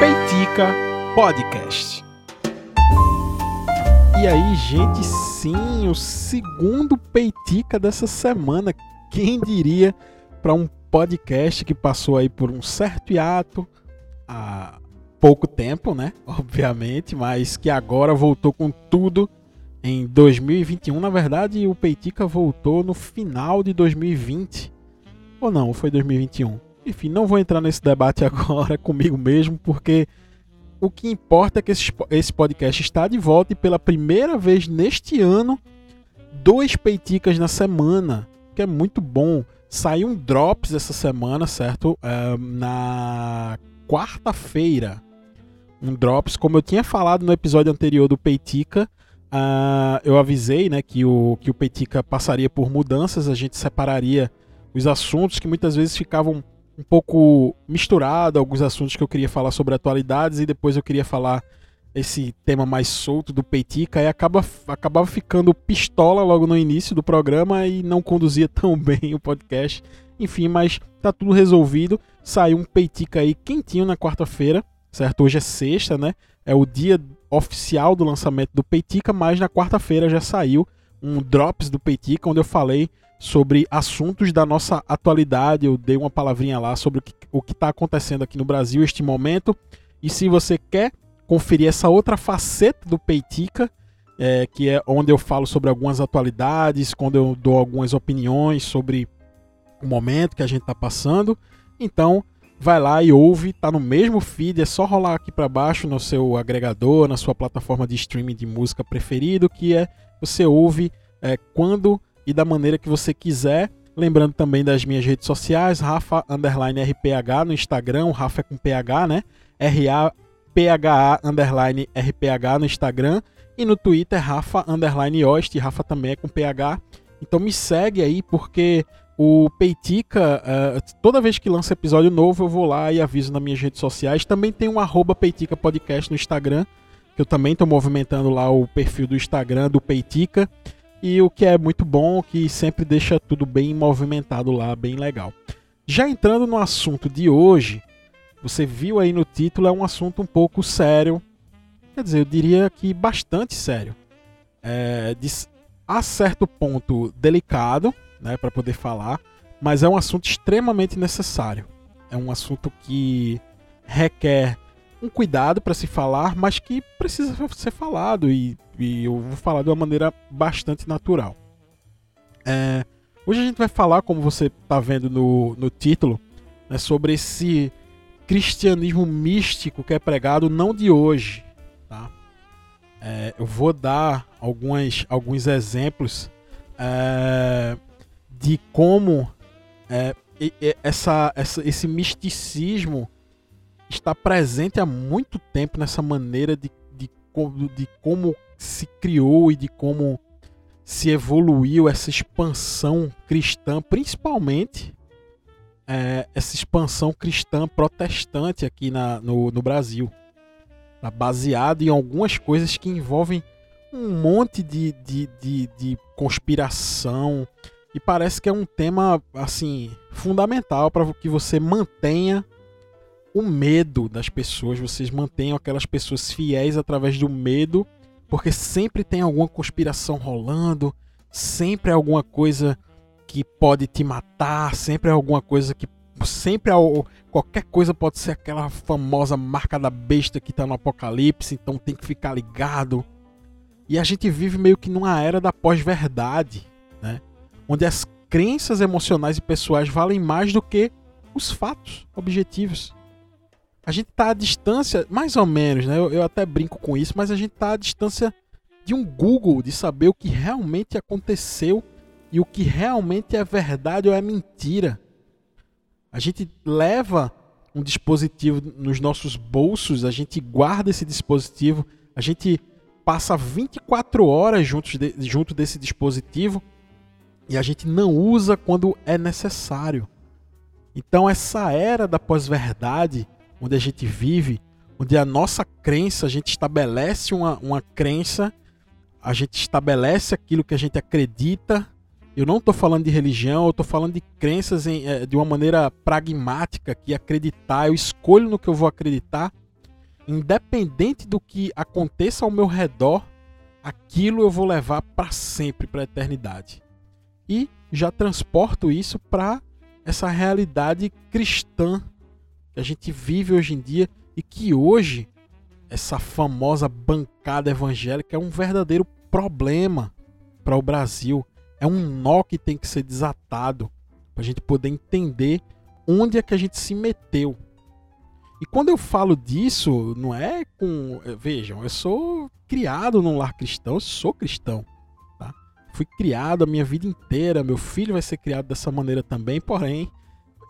Peitica Podcast. E aí, gente, sim, o segundo Peitica dessa semana. Quem diria para um podcast que passou aí por um certo hiato há pouco tempo, né? Obviamente, mas que agora voltou com tudo em 2021. Na verdade, o Peitica voltou no final de 2020. Ou não, foi 2021. Enfim, não vou entrar nesse debate agora comigo mesmo, porque o que importa é que esse podcast está de volta e pela primeira vez neste ano, dois peiticas na semana, que é muito bom. Saiu um Drops essa semana, certo? É, na quarta-feira. Um Drops, como eu tinha falado no episódio anterior do Peitica, uh, eu avisei né, que, o, que o Peitica passaria por mudanças, a gente separaria os assuntos que muitas vezes ficavam um pouco misturado, alguns assuntos que eu queria falar sobre atualidades e depois eu queria falar esse tema mais solto do Peitica e acaba, acabava ficando pistola logo no início do programa e não conduzia tão bem o podcast. Enfim, mas tá tudo resolvido. Saiu um Peitica aí quentinho na quarta-feira, certo? Hoje é sexta, né? É o dia oficial do lançamento do Peitica, mas na quarta-feira já saiu um Drops do Peitica, onde eu falei sobre assuntos da nossa atualidade. Eu dei uma palavrinha lá sobre o que está acontecendo aqui no Brasil este momento. E se você quer conferir essa outra faceta do Peitica, é, que é onde eu falo sobre algumas atualidades, quando eu dou algumas opiniões sobre o momento que a gente está passando, então vai lá e ouve, tá no mesmo feed, é só rolar aqui para baixo no seu agregador, na sua plataforma de streaming de música preferido, que é você ouve é, quando e da maneira que você quiser. Lembrando também das minhas redes sociais, Rafa underline RPH no Instagram, o Rafa é com PH, né? R-A-P-H-A underline RPH no Instagram e no Twitter, Rafa underline Ost, Rafa também é com PH. Então me segue aí porque o Peitica, uh, toda vez que lança episódio novo, eu vou lá e aviso nas minhas redes sociais. Também tem um arroba Peitica Podcast no Instagram, que eu também estou movimentando lá o perfil do Instagram do Peitica. E o que é muito bom, que sempre deixa tudo bem movimentado lá, bem legal. Já entrando no assunto de hoje, você viu aí no título, é um assunto um pouco sério. Quer dizer, eu diria que bastante sério. É, de, a certo ponto delicado, né, para poder falar, mas é um assunto extremamente necessário. É um assunto que requer um cuidado para se falar, mas que precisa ser falado e, e, eu vou falar de uma maneira bastante natural. É, hoje a gente vai falar, como você está vendo no, no título, né, sobre esse cristianismo místico que é pregado não de hoje. Tá? É, eu vou dar algumas, alguns exemplos é, de como é, essa, essa, esse misticismo está presente há muito tempo nessa maneira de, de, de como se criou e de como se evoluiu essa expansão cristã, principalmente é, essa expansão cristã protestante aqui na, no, no Brasil. Tá baseado em algumas coisas que envolvem um monte de, de, de, de conspiração. E parece que é um tema assim fundamental para que você mantenha o medo das pessoas, vocês mantenham aquelas pessoas fiéis através do medo, porque sempre tem alguma conspiração rolando, sempre é alguma coisa que pode te matar, sempre é alguma coisa que sempre é, qualquer coisa pode ser aquela famosa marca da besta que está no apocalipse, então tem que ficar ligado. E a gente vive meio que numa era da pós-verdade, né? Onde as crenças emocionais e pessoais valem mais do que os fatos objetivos a gente está à distância, mais ou menos, né? Eu, eu, até brinco com isso, mas a gente está à distância de um Google de saber o que realmente aconteceu e o que realmente é verdade ou é mentira. A gente leva um dispositivo nos nossos bolsos, a gente guarda esse dispositivo, a gente passa 24 horas junto, de, junto desse dispositivo e a gente não usa quando é necessário. Então, essa era da pós-verdade onde a gente vive, onde a nossa crença, a gente estabelece uma, uma crença, a gente estabelece aquilo que a gente acredita. Eu não estou falando de religião, eu estou falando de crenças em, é, de uma maneira pragmática, que acreditar, eu escolho no que eu vou acreditar, independente do que aconteça ao meu redor, aquilo eu vou levar para sempre, para a eternidade. E já transporto isso para essa realidade cristã que a gente vive hoje em dia e que hoje essa famosa bancada evangélica é um verdadeiro problema para o Brasil. É um nó que tem que ser desatado para a gente poder entender onde é que a gente se meteu. E quando eu falo disso, não é com. Vejam, eu sou criado num lar cristão, eu sou cristão. Tá? Fui criado a minha vida inteira, meu filho vai ser criado dessa maneira também, porém,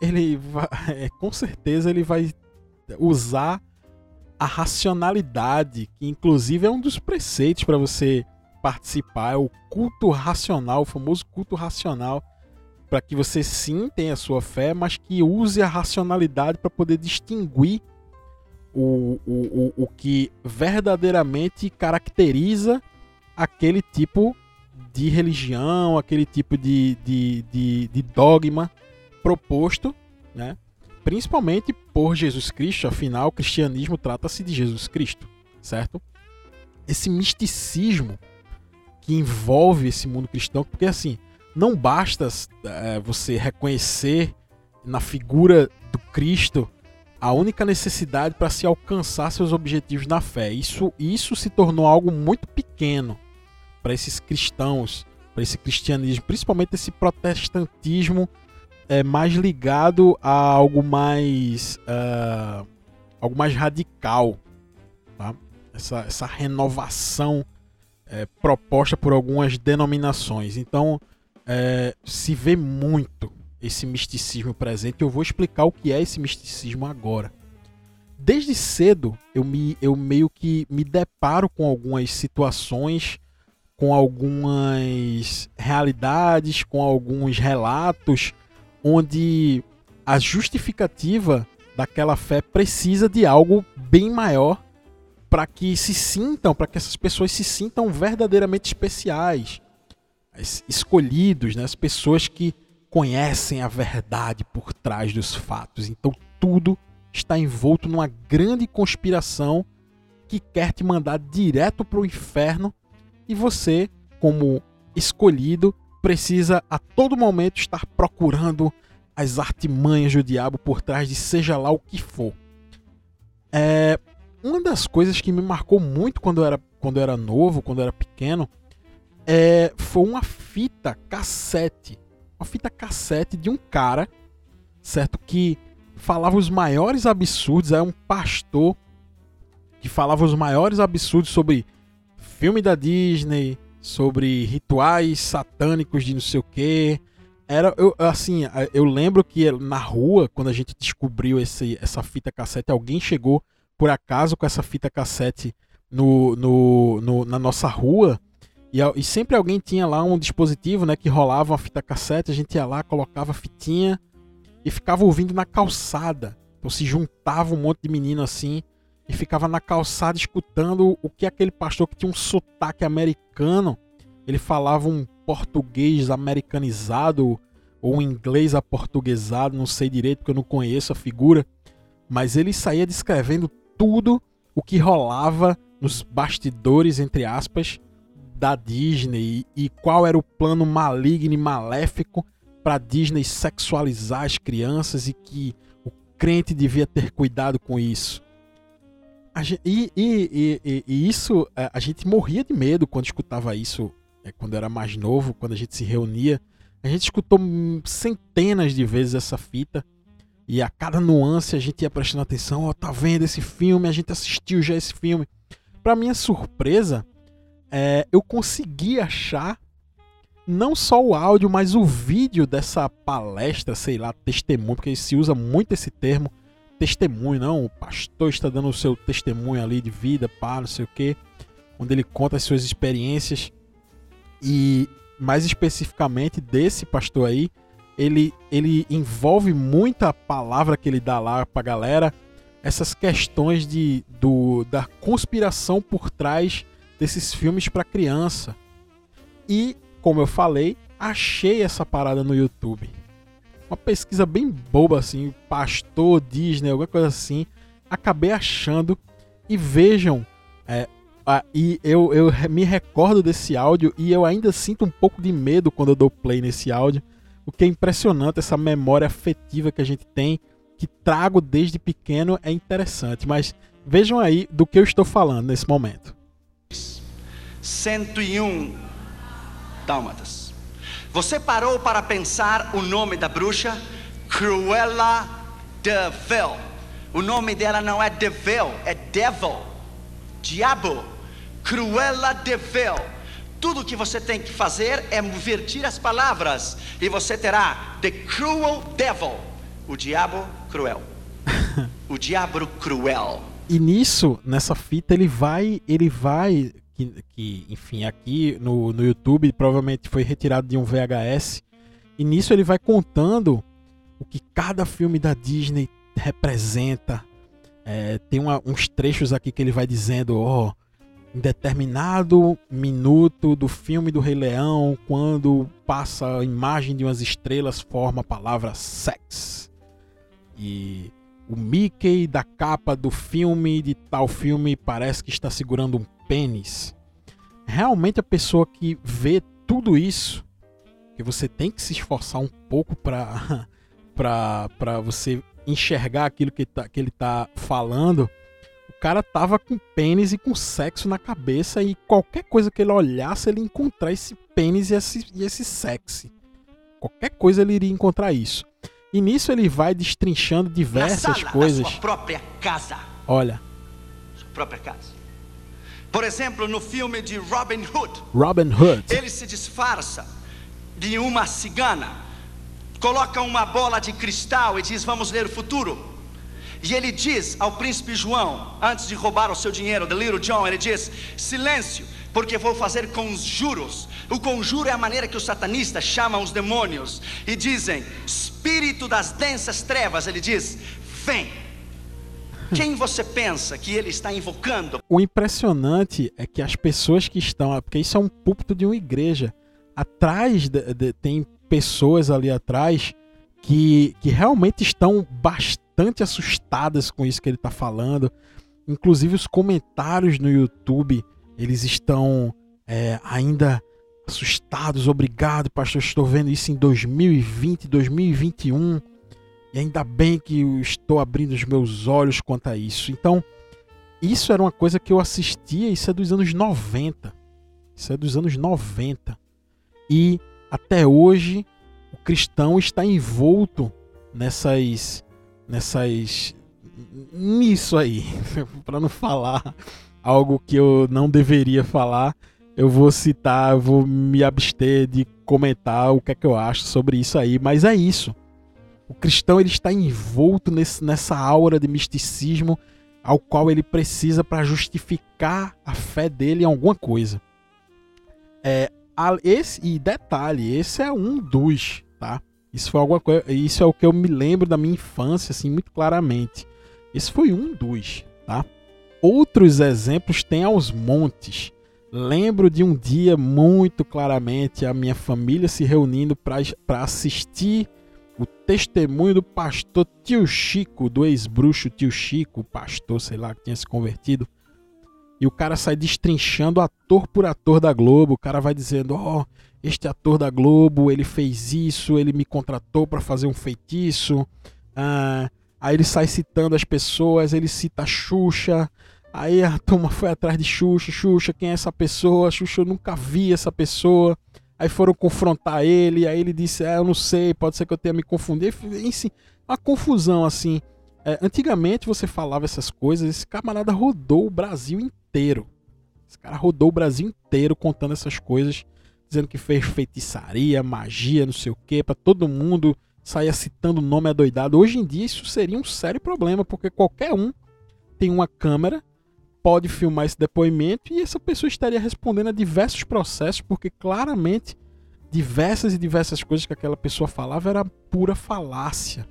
ele vai, é, com certeza ele vai usar a racionalidade, que inclusive é um dos preceitos para você participar, é o culto racional, o famoso culto racional, para que você sim tenha a sua fé, mas que use a racionalidade para poder distinguir o, o, o, o que verdadeiramente caracteriza aquele tipo de religião, aquele tipo de, de, de, de dogma proposto, né? principalmente por Jesus Cristo, afinal, o cristianismo trata-se de Jesus Cristo, certo? Esse misticismo que envolve esse mundo cristão, porque assim, não basta é, você reconhecer na figura do Cristo a única necessidade para se alcançar seus objetivos na fé. Isso, isso se tornou algo muito pequeno para esses cristãos, para esse cristianismo, principalmente esse protestantismo é mais ligado a algo mais uh, algo mais radical, tá? essa, essa renovação é, proposta por algumas denominações. Então é, se vê muito esse misticismo presente. Eu vou explicar o que é esse misticismo agora. Desde cedo eu, me, eu meio que me deparo com algumas situações, com algumas realidades, com alguns relatos onde a justificativa daquela fé precisa de algo bem maior para que se sintam, para que essas pessoas se sintam verdadeiramente especiais, escolhidos, né? as pessoas que conhecem a verdade por trás dos fatos. Então tudo está envolto numa grande conspiração que quer te mandar direto para o inferno e você, como escolhido, precisa a todo momento estar procurando as artimanhas do diabo por trás de seja lá o que for. É, uma das coisas que me marcou muito quando eu era, quando eu era novo, quando eu era pequeno, é, foi uma fita cassete. Uma fita cassete de um cara, certo? Que falava os maiores absurdos. Era um pastor que falava os maiores absurdos sobre filme da Disney, sobre rituais satânicos de não sei o que. Era, eu, assim, eu lembro que na rua, quando a gente descobriu esse, essa fita cassete, alguém chegou por acaso com essa fita cassete no, no, no na nossa rua. E, e, sempre alguém tinha lá um dispositivo né, que rolava uma fita cassete, a gente ia lá, colocava a fitinha e ficava ouvindo na calçada. Então se juntava um monte de menino assim e ficava na calçada escutando o que aquele pastor que tinha um sotaque americano, ele falava um português americanizado ou um inglês aportuguesado, não sei direito porque eu não conheço a figura, mas ele saía descrevendo tudo o que rolava nos bastidores entre aspas da Disney e, qual era o plano maligno e maléfico para Disney sexualizar as crianças e que o crente devia ter cuidado com isso. Gente, e, e, e, e, isso, é, a gente morria de medo quando escutava isso, é, quando era mais novo, quando a gente se reunia. A gente escutou centenas de vezes essa fita. E a cada nuance a gente ia prestando atenção. Ó, oh, tá vendo esse filme? A gente assistiu já esse filme. Para minha surpresa, é, eu consegui achar não só o áudio, mas o vídeo dessa palestra, sei lá, testemunho, porque se usa muito esse termo testemunho, não. O pastor está dando o seu testemunho ali de vida, pá, não sei o que, onde ele conta as suas experiências e mais especificamente desse pastor aí, ele ele envolve muita palavra que ele dá lá para galera, essas questões de do da conspiração por trás desses filmes para criança. E como eu falei, achei essa parada no YouTube. Uma pesquisa bem boba assim, pastor Disney, alguma coisa assim. Acabei achando e vejam, é, a, e eu, eu me recordo desse áudio e eu ainda sinto um pouco de medo quando eu dou play nesse áudio. O que é impressionante, essa memória afetiva que a gente tem, que trago desde pequeno, é interessante. Mas vejam aí do que eu estou falando nesse momento. 101 dálmatas. Você parou para pensar o nome da bruxa? Cruella de Vil. O nome dela não é de Vil, é Devil. Diabo. Cruella de Vil. Tudo que você tem que fazer é invertir as palavras e você terá The Cruel Devil, o diabo cruel. o diabo cruel. E nisso, nessa fita, ele vai, ele vai que, que enfim, aqui no, no YouTube provavelmente foi retirado de um VHS. E nisso ele vai contando o que cada filme da Disney representa. É, tem uma, uns trechos aqui que ele vai dizendo, ó, oh, em determinado minuto do filme do Rei Leão, quando passa a imagem de umas estrelas, forma a palavra sex. E o Mickey da capa do filme, de tal filme, parece que está segurando um pênis. Realmente a pessoa que vê tudo isso, que você tem que se esforçar um pouco para para você enxergar aquilo que, tá, que ele tá falando, o cara tava com pênis e com sexo na cabeça e qualquer coisa que ele olhasse, ele encontrar esse pênis e esse, e esse sexy. Qualquer coisa ele iria encontrar isso. E nisso ele vai destrinchando diversas sala, coisas. sua própria casa. Olha. Sua própria casa. Por exemplo, no filme de Robin Hood. Robin Hood. Ele se disfarça de uma cigana, coloca uma bola de cristal e diz: Vamos ler o futuro. E ele diz ao príncipe João, antes de roubar o seu dinheiro, the little John, ele diz: Silêncio, porque vou fazer conjuros. O conjuro é a maneira que os satanistas chamam os demônios e dizem: Espírito das densas trevas, ele diz: Vem. Quem você pensa que ele está invocando? O impressionante é que as pessoas que estão, porque isso é um púlpito de uma igreja, atrás de, de, tem pessoas ali atrás que, que realmente estão bastante assustadas com isso que ele está falando. Inclusive os comentários no YouTube, eles estão é, ainda assustados. Obrigado, pastor. Estou vendo isso em 2020, 2021. E ainda bem que estou abrindo os meus olhos quanto a isso. Então, isso era uma coisa que eu assistia, isso é dos anos 90. Isso é dos anos 90. E até hoje o cristão está envolto nessas nessas nisso aí, para não falar algo que eu não deveria falar, eu vou citar, vou me abster de comentar o que é que eu acho sobre isso aí, mas é isso. O cristão ele está envolto nesse, nessa aura de misticismo ao qual ele precisa para justificar a fé dele em alguma coisa. É, esse, e detalhe, esse é um dos, tá? Isso foi coisa, isso é o que eu me lembro da minha infância assim muito claramente. Esse foi um dos, tá? Outros exemplos tem aos montes. Lembro de um dia muito claramente a minha família se reunindo para assistir o testemunho do pastor Tio Chico, do ex-bruxo Tio Chico, pastor, sei lá, que tinha se convertido. E o cara sai destrinchando ator por ator da Globo. O cara vai dizendo: Ó, oh, este ator da Globo, ele fez isso, ele me contratou para fazer um feitiço. Ah, aí ele sai citando as pessoas, ele cita a Xuxa. Aí a turma foi atrás de Xuxa. Xuxa, quem é essa pessoa? Xuxa, eu nunca vi essa pessoa. Aí foram confrontar ele, aí ele disse: É, eu não sei, pode ser que eu tenha me confundido. Enfim, uma confusão assim. É, antigamente você falava essas coisas, esse camarada rodou o Brasil inteiro. Esse cara rodou o Brasil inteiro contando essas coisas, dizendo que fez feitiçaria, magia, não sei o que, para todo mundo sair citando nome adoidado. Hoje em dia isso seria um sério problema, porque qualquer um tem uma câmera pode filmar esse depoimento e essa pessoa estaria respondendo a diversos processos, porque claramente diversas e diversas coisas que aquela pessoa falava era pura falácia.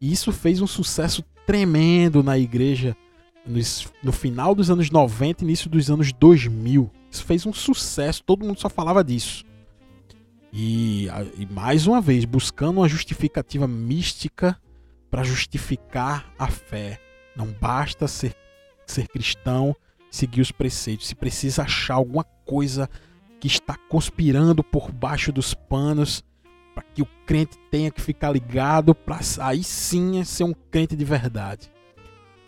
E isso fez um sucesso tremendo na igreja no, final dos anos 90 e início dos anos 2000. Isso fez um sucesso, todo mundo só falava disso. E, e mais uma vez, buscando uma justificativa mística para justificar a fé. Não basta ser, ser cristão, seguir os preceitos. Se precisa achar alguma coisa que está conspirando por baixo dos panos para que o crente tenha que ficar ligado para aí sim ser um crente de verdade.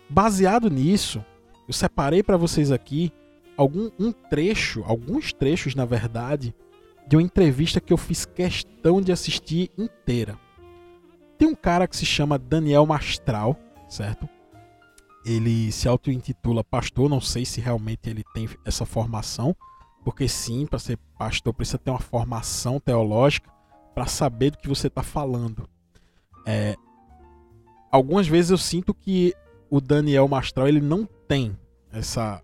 Baseado nisso, eu separei para vocês aqui algum um trecho, alguns trechos na verdade, de uma entrevista que eu fiz questão de assistir inteira. Tem um cara que se chama Daniel Mastral, certo? Ele se auto-intitula pastor, não sei se realmente ele tem essa formação, porque sim, para ser pastor precisa ter uma formação teológica para saber do que você está falando. É, algumas vezes eu sinto que o Daniel Mastral ele não tem essa,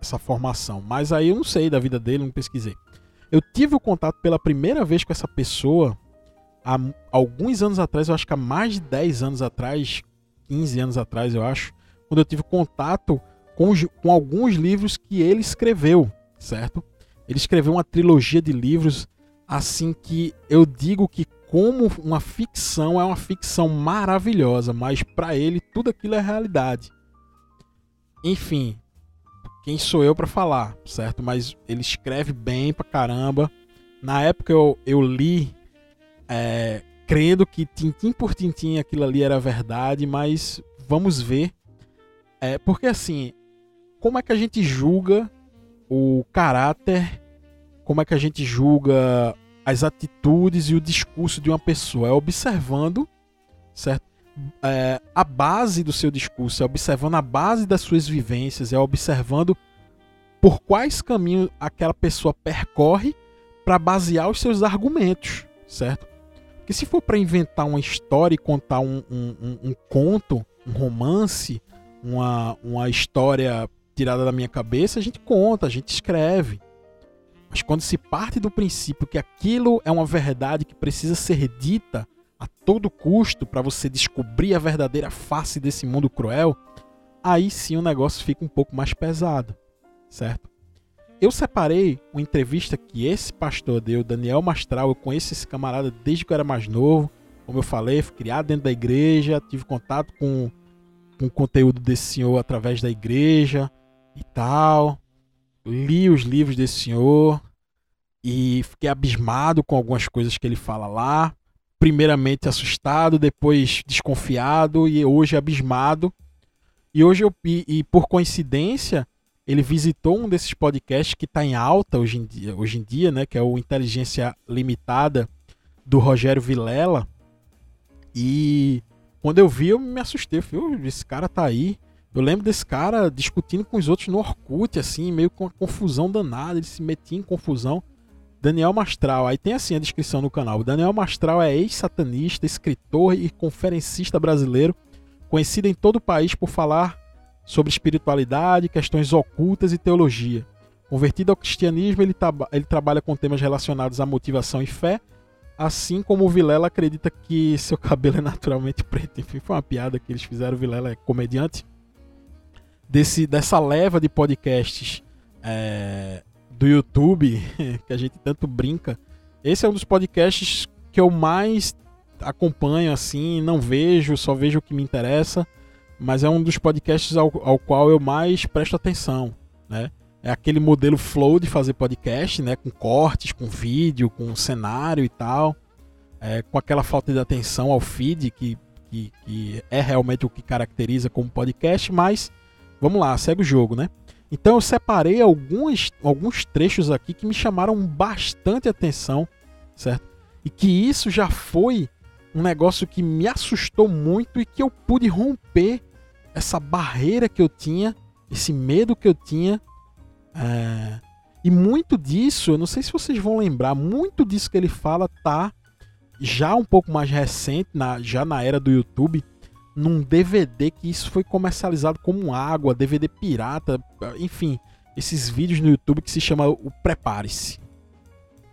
essa formação, mas aí eu não sei da vida dele, não pesquisei. Eu tive o contato pela primeira vez com essa pessoa há alguns anos atrás, eu acho que há mais de 10 anos atrás, 15 anos atrás, eu acho, quando eu tive contato com, com alguns livros que ele escreveu, certo? Ele escreveu uma trilogia de livros assim que eu digo que como uma ficção é uma ficção maravilhosa, mas para ele tudo aquilo é realidade. Enfim, quem sou eu para falar, certo? Mas ele escreve bem pra caramba. Na época eu, eu li é, crendo que tintim por tintim aquilo ali era verdade, mas vamos ver. É, porque assim, como é que a gente julga o caráter, como é que a gente julga as atitudes e o discurso de uma pessoa? É observando, certo? É, a base do seu discurso, é observando a base das suas vivências, é observando por quais caminhos aquela pessoa percorre para basear os seus argumentos, certo? Porque se for para inventar uma história e contar um, um, um, um conto, um romance, uma, uma história tirada da minha cabeça, a gente conta, a gente escreve. Mas quando se parte do princípio que aquilo é uma verdade que precisa ser dita a todo custo para você descobrir a verdadeira face desse mundo cruel, aí sim o negócio fica um pouco mais pesado, certo? Eu separei uma entrevista que esse pastor deu, Daniel Mastral. Eu conheço esse camarada desde que eu era mais novo. Como eu falei, fui criado dentro da igreja, tive contato com, com o conteúdo desse senhor através da igreja e tal. Li os livros desse senhor e fiquei abismado com algumas coisas que ele fala lá. Primeiramente assustado, depois desconfiado e hoje abismado. E hoje eu e, e por coincidência ele visitou um desses podcasts que está em alta hoje em dia, hoje em dia, né, que é o Inteligência Limitada do Rogério Vilela. E quando eu vi, eu me assustei. Eu falei, esse cara tá aí. Eu lembro desse cara discutindo com os outros no Orkut, assim, meio com uma confusão danada. Ele se metia em confusão. Daniel Mastral, aí tem assim a descrição no canal. Daniel Mastral é ex-satanista, escritor e conferencista brasileiro, conhecido em todo o país por falar sobre espiritualidade, questões ocultas e teologia. Convertido ao cristianismo, ele, ele trabalha com temas relacionados à motivação e fé, assim como o Vilela acredita que seu cabelo é naturalmente preto. Enfim, foi uma piada que eles fizeram. O Vilela é comediante. Desse, dessa leva de podcasts é, do YouTube, que a gente tanto brinca, esse é um dos podcasts que eu mais acompanho, assim, não vejo, só vejo o que me interessa mas é um dos podcasts ao, ao qual eu mais presto atenção, né? É aquele modelo flow de fazer podcast, né? Com cortes, com vídeo, com cenário e tal. É, com aquela falta de atenção ao feed, que, que, que, é realmente o que caracteriza como podcast, mas vamos lá, segue o jogo, né? Então eu separei alguns, alguns trechos aqui que me chamaram bastante atenção, certo? E que isso já foi um negócio que me assustou muito e que eu pude romper essa barreira que eu tinha, esse medo que eu tinha. É... E muito disso, eu não sei se vocês vão lembrar, muito disso que ele fala tá já um pouco mais recente, na, já na era do YouTube, num DVD que isso foi comercializado como água, DVD pirata, enfim, esses vídeos no YouTube que se chama o Prepare-se.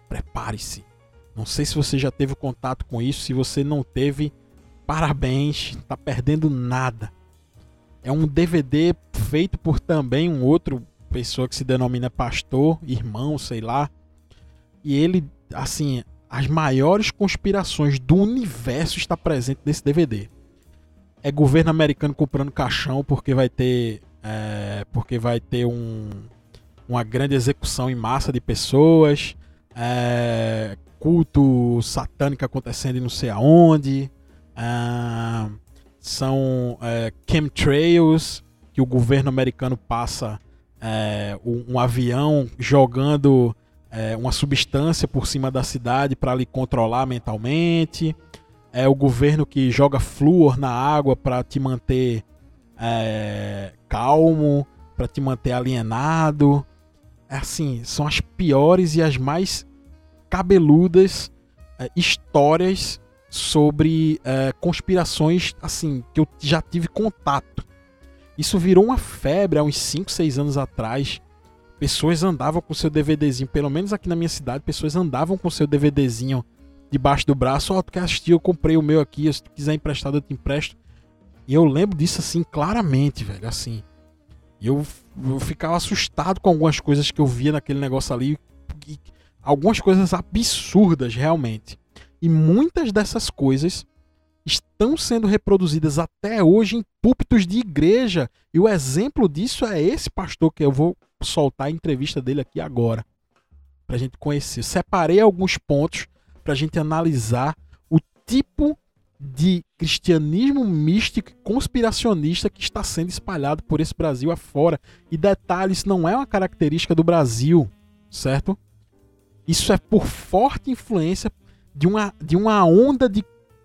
Prepare-se. Não sei se você já teve contato com isso, se você não teve, parabéns, tá perdendo nada. É um DVD feito por também um outro pessoa que se denomina pastor, irmão, sei lá. E ele, assim, as maiores conspirações do universo está presente nesse DVD. É governo americano comprando caixão porque vai ter é, porque vai ter um, uma grande execução em massa de pessoas, é, culto satânico acontecendo em não sei aonde, é, são é, chemtrails que o governo americano passa é, um, um, avião jogando é, uma substância por cima da cidade para lhe controlar mentalmente. É o governo que joga flúor na água para te manter é, calmo, para te manter alienado. É assim, são as piores e as mais cabeludas é, histórias sobre é, conspirações assim que eu já tive contato. Isso virou uma febre há uns 5, 6 anos atrás. Pessoas andavam com seu DVDzinho, pelo menos aqui na minha cidade, pessoas andavam com seu DVDzinho debaixo do braço. Ó, oh, tu quer assistir? Eu comprei o meu aqui, se tu quiser emprestado eu te empresto. E eu lembro disso assim claramente, velho, assim. Eu, eu ficava assustado com algumas coisas que eu via naquele negócio ali. E, algumas coisas absurdas, realmente. E muitas dessas coisas estão sendo reproduzidas até hoje em púlpitos de igreja. E o exemplo disso é esse pastor que eu vou soltar a entrevista dele aqui agora. Pra gente conhecer. Separei alguns pontos pra gente analisar o tipo de cristianismo místico e conspiracionista que está sendo espalhado por esse Brasil afora. E detalhe, isso não é uma característica do Brasil, certo? Isso é por forte influência de uma, de uma onda de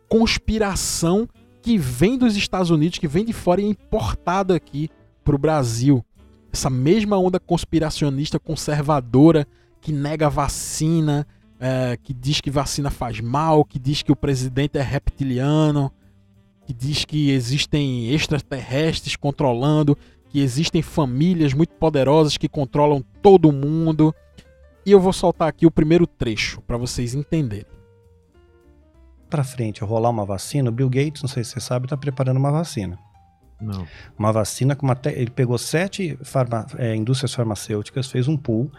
conspiração que vem dos Estados Unidos, que vem de fora e é importada aqui para o Brasil. Essa mesma onda conspiracionista conservadora que nega vacina, é, que diz que vacina faz mal, que diz que o presidente é reptiliano, que diz que existem extraterrestres controlando, que existem famílias muito poderosas que controlam todo mundo. E eu vou soltar aqui o primeiro trecho para vocês entenderem para frente rolar uma vacina, o Bill Gates, não sei se você sabe, está preparando uma vacina. Não. Uma vacina com uma te... ele pegou sete farma... é, indústrias farmacêuticas, fez um pool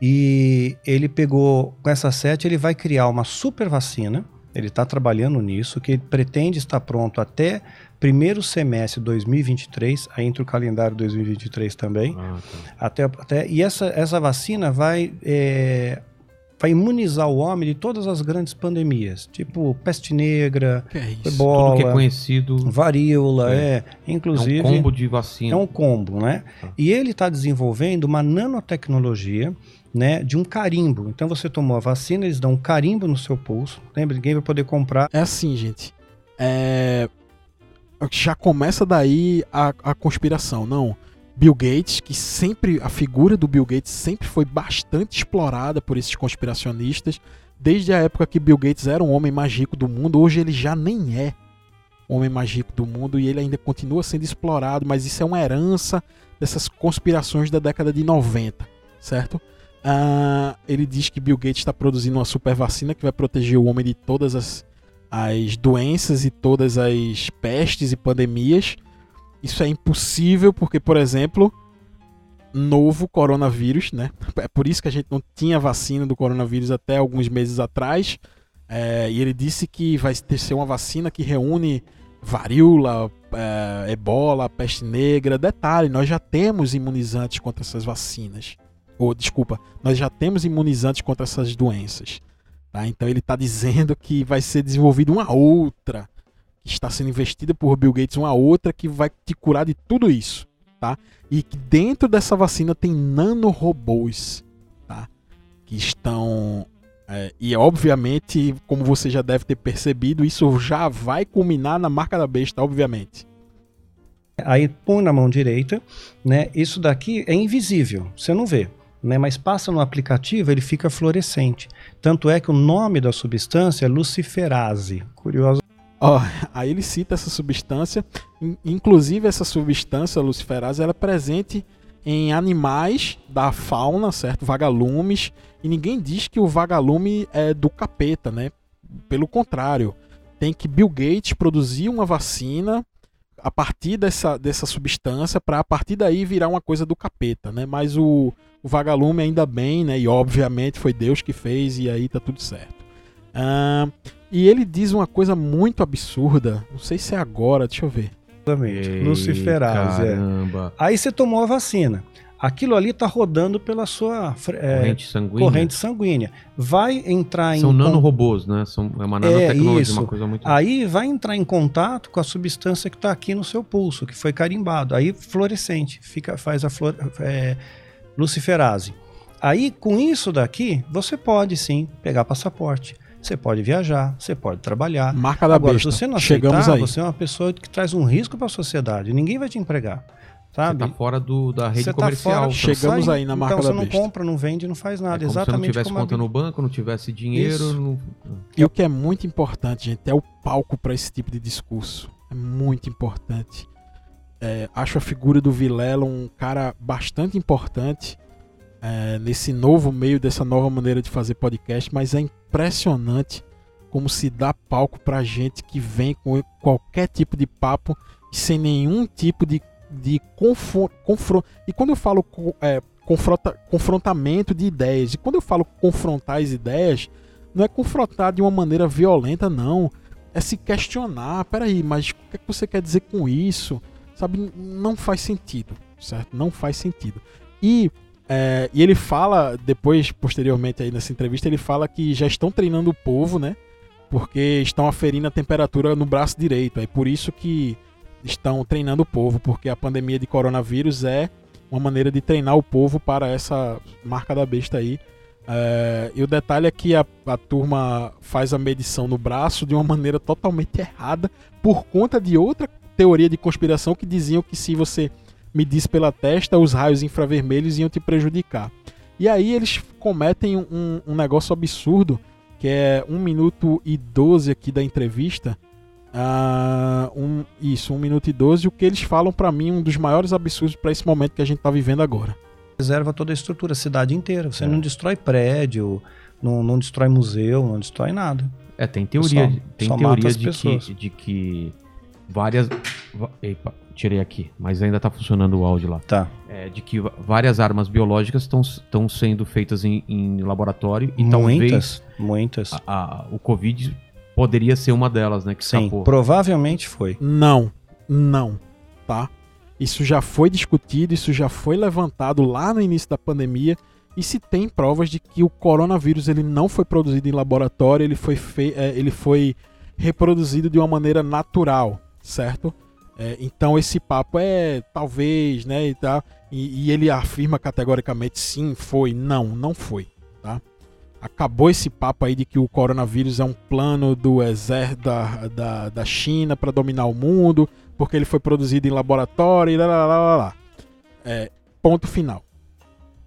e ele pegou com essas sete ele vai criar uma super vacina. Ele está trabalhando nisso, que ele pretende estar pronto até primeiro semestre de 2023, aí entra o calendário 2023 também. Ah, tá. até, até, e essa, essa vacina vai é, vai imunizar o homem de todas as grandes pandemias, tipo peste negra, que é isso? ebola, Tudo que é conhecido, varíola, é. é. Inclusive, é um combo de vacina. É um combo, né? Ah. E ele está desenvolvendo uma nanotecnologia né, de um carimbo. Então você tomou a vacina, eles dão um carimbo no seu pulso. Lembra? Ninguém vai poder comprar. É assim, gente. É... Já começa daí a, a conspiração. Não, Bill Gates, que sempre a figura do Bill Gates sempre foi bastante explorada por esses conspiracionistas, desde a época que Bill Gates era o homem mais rico do mundo, hoje ele já nem é o homem mais rico do mundo e ele ainda continua sendo explorado, mas isso é uma herança dessas conspirações da década de 90, certo? Uh, ele diz que Bill Gates está produzindo uma super vacina que vai proteger o homem de todas as, as doenças e todas as pestes e pandemias isso é impossível porque, por exemplo, novo coronavírus, né? É por isso que a gente não tinha vacina do coronavírus até alguns meses atrás. É, e ele disse que vai ter ser uma vacina que reúne varíola, é, ebola, peste negra. Detalhe, nós já temos imunizantes contra essas vacinas. Ou, desculpa, nós já temos imunizantes contra essas doenças. Tá? Então ele está dizendo que vai ser desenvolvida uma outra está sendo investida por Bill Gates, uma outra que vai te curar de tudo isso, tá? E que dentro dessa vacina tem nanorobôs, tá? Que estão é, e obviamente, como você já deve ter percebido, isso já vai culminar na marca da besta, obviamente. Aí põe na mão direita, né? Isso daqui é invisível, você não vê. Né, mas passa no aplicativo, ele fica fluorescente. Tanto é que o nome da substância é luciferase. Curioso. Oh, aí ele cita essa substância, inclusive essa substância luciferase ela é presente em animais da fauna, certo? Vagalumes, e ninguém diz que o vagalume é do capeta, né? Pelo contrário, tem que Bill Gates produzir uma vacina a partir dessa, dessa substância para a partir daí virar uma coisa do capeta, né? Mas o, o vagalume ainda bem, né? E obviamente foi Deus que fez e aí tá tudo certo. Ah, e ele diz uma coisa muito absurda. Não sei se é agora, deixa eu ver. Exatamente. Ei, Luciferase, é. Caramba. Aí você tomou a vacina. Aquilo ali tá rodando pela sua é, Corrente sanguínea. corrente sanguínea. Vai entrar São em con- nanorobôs, né? São, é uma nanotecnologia, isso. uma coisa muito. Aí vai entrar em contato com a substância que está aqui no seu pulso, que foi carimbado. Aí fluorescente, fica, faz a flor, é, luciferase. Aí com isso daqui, você pode sim pegar passaporte. Você pode viajar, você pode trabalhar. Marca da Agora, besta. se você não Chegamos aceitar, aí. você é uma pessoa que traz um risco para a sociedade. Ninguém vai te empregar. Você Sabe? tá fora do, da rede Você tá comercial. fora, Então, Chegamos sai- aí na marca Então da você não besta. compra, não vende, não faz é nada. como se não Exatamente tivesse como a conta vida. no banco, não tivesse dinheiro. Não- E o que é muito importante, gente, é o palco para esse tipo de discurso. É muito importante. É, acho a figura do Vilela um cara bastante importante é, nesse novo meio, dessa nova maneira de fazer podcast, mas é impressionante como se dá palco pra gente que vem com qualquer tipo de papo sem nenhum tipo de, de confronto. E quando eu falo é, confronta, confrontamento de ideias, e quando eu falo confrontar as ideias, não é confrontar de uma maneira violenta, não. É se questionar. Peraí, mas o que, é que você quer dizer com isso? Sabe, não faz sentido, certo? Não faz sentido. E, é, e ele fala, depois, posteriormente aí nessa entrevista, ele fala que já estão treinando o povo, né? Porque estão aferindo a temperatura no braço direito. É por isso que estão treinando o povo, porque a pandemia de coronavírus é uma maneira de treinar o povo para essa marca da besta aí. É, e o detalhe é que a, a turma faz a medição no braço de uma maneira totalmente errada por conta de outra teoria de conspiração que diziam que se você medisse pela testa, os raios infravermelhos iam te prejudicar. E aí eles cometem um, um negócio absurdo, que é 1 minuto e 12 aqui da entrevista. Ah, um, isso, 1 minuto e 12. O que eles falam pra mim, um dos maiores absurdos para esse momento que a gente tá vivendo agora. Preserva toda a estrutura, a cidade inteira. Você É. não destrói prédio, não, não destrói museu, não destrói nada. É, tem teoria, Só- de- tem só teoria de, pessoas. que, de que várias. Epa, tirei aqui, mas ainda tá funcionando o áudio lá. Tá. É, de que várias armas biológicas estão sendo feitas em, em laboratório e talvez muitas, muitas. a- a- o Covid poderia ser uma delas, né? Que Sim, escapou. provavelmente foi. Não, não, tá? Isso já foi discutido, isso já foi levantado lá no início da pandemia e se tem provas de que o coronavírus ele não foi produzido em laboratório, ele foi, é, ele foi reproduzido de uma maneira natural, certo? É, então esse papo é talvez, né, e, tal, e, e ele afirma categoricamente sim, foi, não, não foi, tá? Acabou esse papo aí de que o coronavírus é um plano do exército da, da, da China para dominar o mundo, porque ele foi produzido em laboratório e lá, lá, lá, lá, lá. É, ponto final.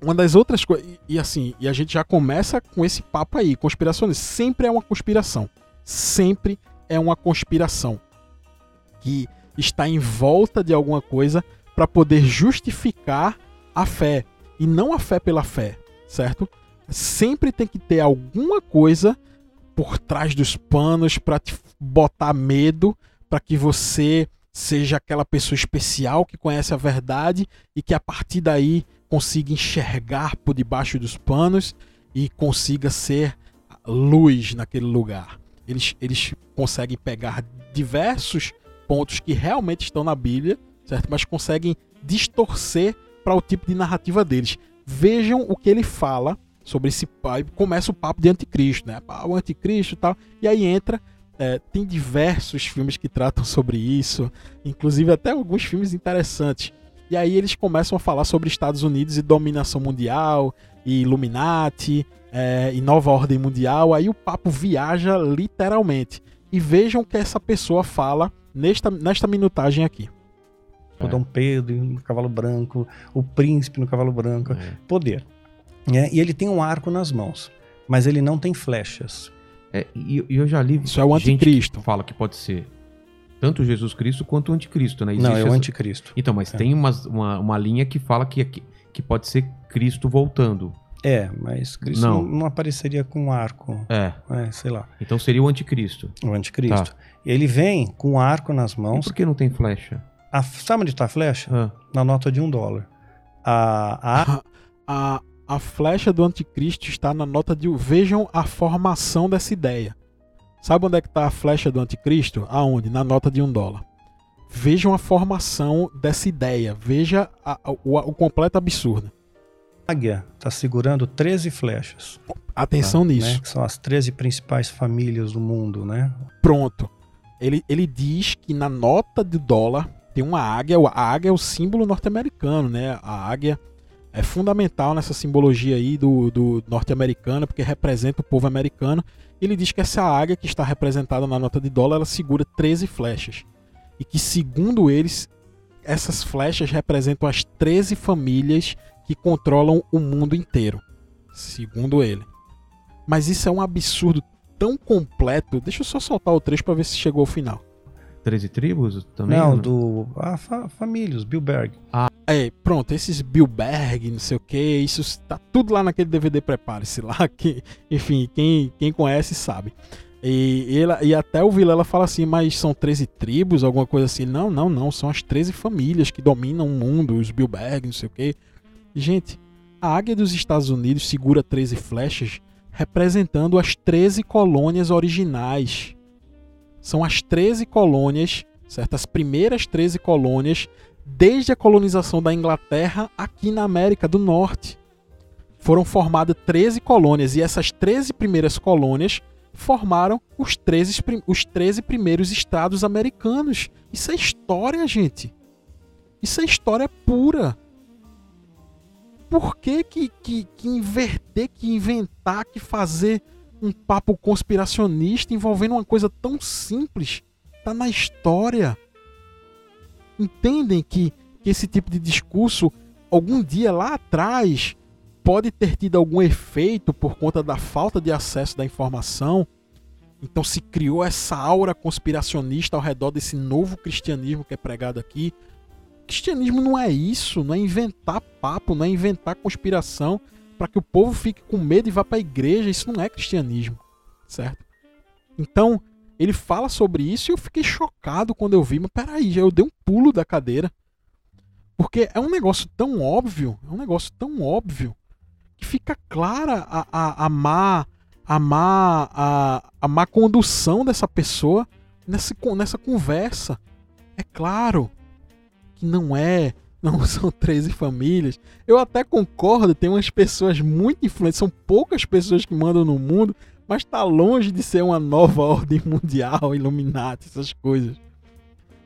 Uma das outras coisas, e, e assim, e a gente já começa com esse papo aí, conspirações, sempre é uma conspiração. Sempre é uma conspiração que está em volta de alguma coisa para poder justificar a fé e não a fé pela fé, certo? Sempre tem que ter alguma coisa por trás dos panos para te botar medo, para que você seja aquela pessoa especial que conhece a verdade e que a partir daí consiga enxergar por debaixo dos panos e consiga ser luz naquele lugar. Eles, eles conseguem pegar diversos pontos que realmente estão na Bíblia, certo? Mas conseguem distorcer para o tipo de narrativa deles. Vejam o que ele fala sobre esse pai. Começa o papo de anticristo, né? Ah, O anticristo e tal. E aí entra. é, tem diversos filmes que tratam sobre isso, inclusive até alguns filmes interessantes. E aí eles começam a falar sobre Estados Unidos e dominação mundial, e Illuminati, é, e nova ordem mundial. Aí o papo viaja literalmente. E vejam o que essa pessoa fala nesta, nesta minutagem aqui. O Dom Pedro no cavalo branco, o príncipe no cavalo branco. É. Poder. Né? E ele tem um arco nas mãos, mas ele não tem flechas. É, e, e eu já li Isso é o anticristo. que fala que pode ser tanto Jesus Cristo quanto o anticristo, né? não, é o essa- anticristo. Então, mas É. tem umas- uma, uma linha que fala que, que, que pode ser Cristo voltando. É, mas Cristo Não. não, apareceria com um arco. É. É, sei lá, Então seria o anticristo. o anticristo. Ele vem com um arco nas E mãos. por que não tem flecha? A, sabe onde está a flecha? Ah, Na nota de um dólar. A, a, A, a flecha do anticristo está na nota de. Vejam a formação dessa ideia. Sabe onde é que está a flecha do anticristo? Aonde? Na nota de um dólar. Vejam a formação dessa ideia. Veja a- a- o, o completo absurdo. A águia está segurando 13 flechas. Atenção né? nisso. Que são as 13 principais famílias do mundo, né? Pronto. Ele, ele diz que na nota de dólar tem uma águia. A águia é o símbolo norte-americano, né? A águia é fundamental nessa simbologia aí do, do norte-americano, porque representa o povo americano. Ele diz que essa águia que está representada na nota de dólar, ela segura 13 flechas. E que, segundo eles, essas flechas representam as 13 famílias que controlam o mundo inteiro. Segundo ele. Mas isso é um absurdo tão completo. Deixa eu só soltar o trecho para ver se chegou ao final. 13 tribos também? Não, do. A fa família, os Bilberg. É, pronto, esses Bilberg, não sei o que, isso tá tudo lá naquele DVD Prepare-se lá, que, enfim, quem, quem conhece sabe. E, e ela- e até o Vilela fala assim, mas são 13 tribos, alguma coisa assim. Não, não, não, são as 13 famílias que dominam o mundo, os Bilberg, não sei o que. Gente, a águia dos Estados Unidos segura 13 flechas, representando as 13 colônias originais. São as 13 colônias, certo? As primeiras 13 colônias desde a colonização da Inglaterra aqui na América do Norte. Foram formadas 13 colônias e essas 13 primeiras colônias formaram os 13, prim- os 13 primeiros estados americanos. Isso é história, gente. Isso é história pura. Por que, que, que, que inverter, que inventar, que fazer um papo conspiracionista envolvendo uma coisa tão simples? Tá na história entendem que, que esse tipo de discurso, algum dia lá atrás, pode ter tido algum efeito por conta da falta de acesso da informação. Então se criou essa aura conspiracionista ao redor desse novo cristianismo que é pregado aqui. Cristianismo não é isso, não é inventar papo, não é inventar conspiração para que o povo fique com medo e vá para a igreja. Isso não é cristianismo, certo? Então, ele fala sobre isso e eu fiquei chocado quando eu vi, mas peraí, já eu dei um pulo da cadeira. Porque é um negócio tão óbvio, é um negócio tão óbvio, que fica clara a, a, a má, a, má, a, a má condução dessa pessoa nessa, nessa conversa. É claro que não é, não são 13 famílias. Eu até concordo, tem umas pessoas muito influentes, são poucas pessoas que mandam no mundo, mas tá longe de ser uma nova ordem mundial, Illuminati, essas coisas.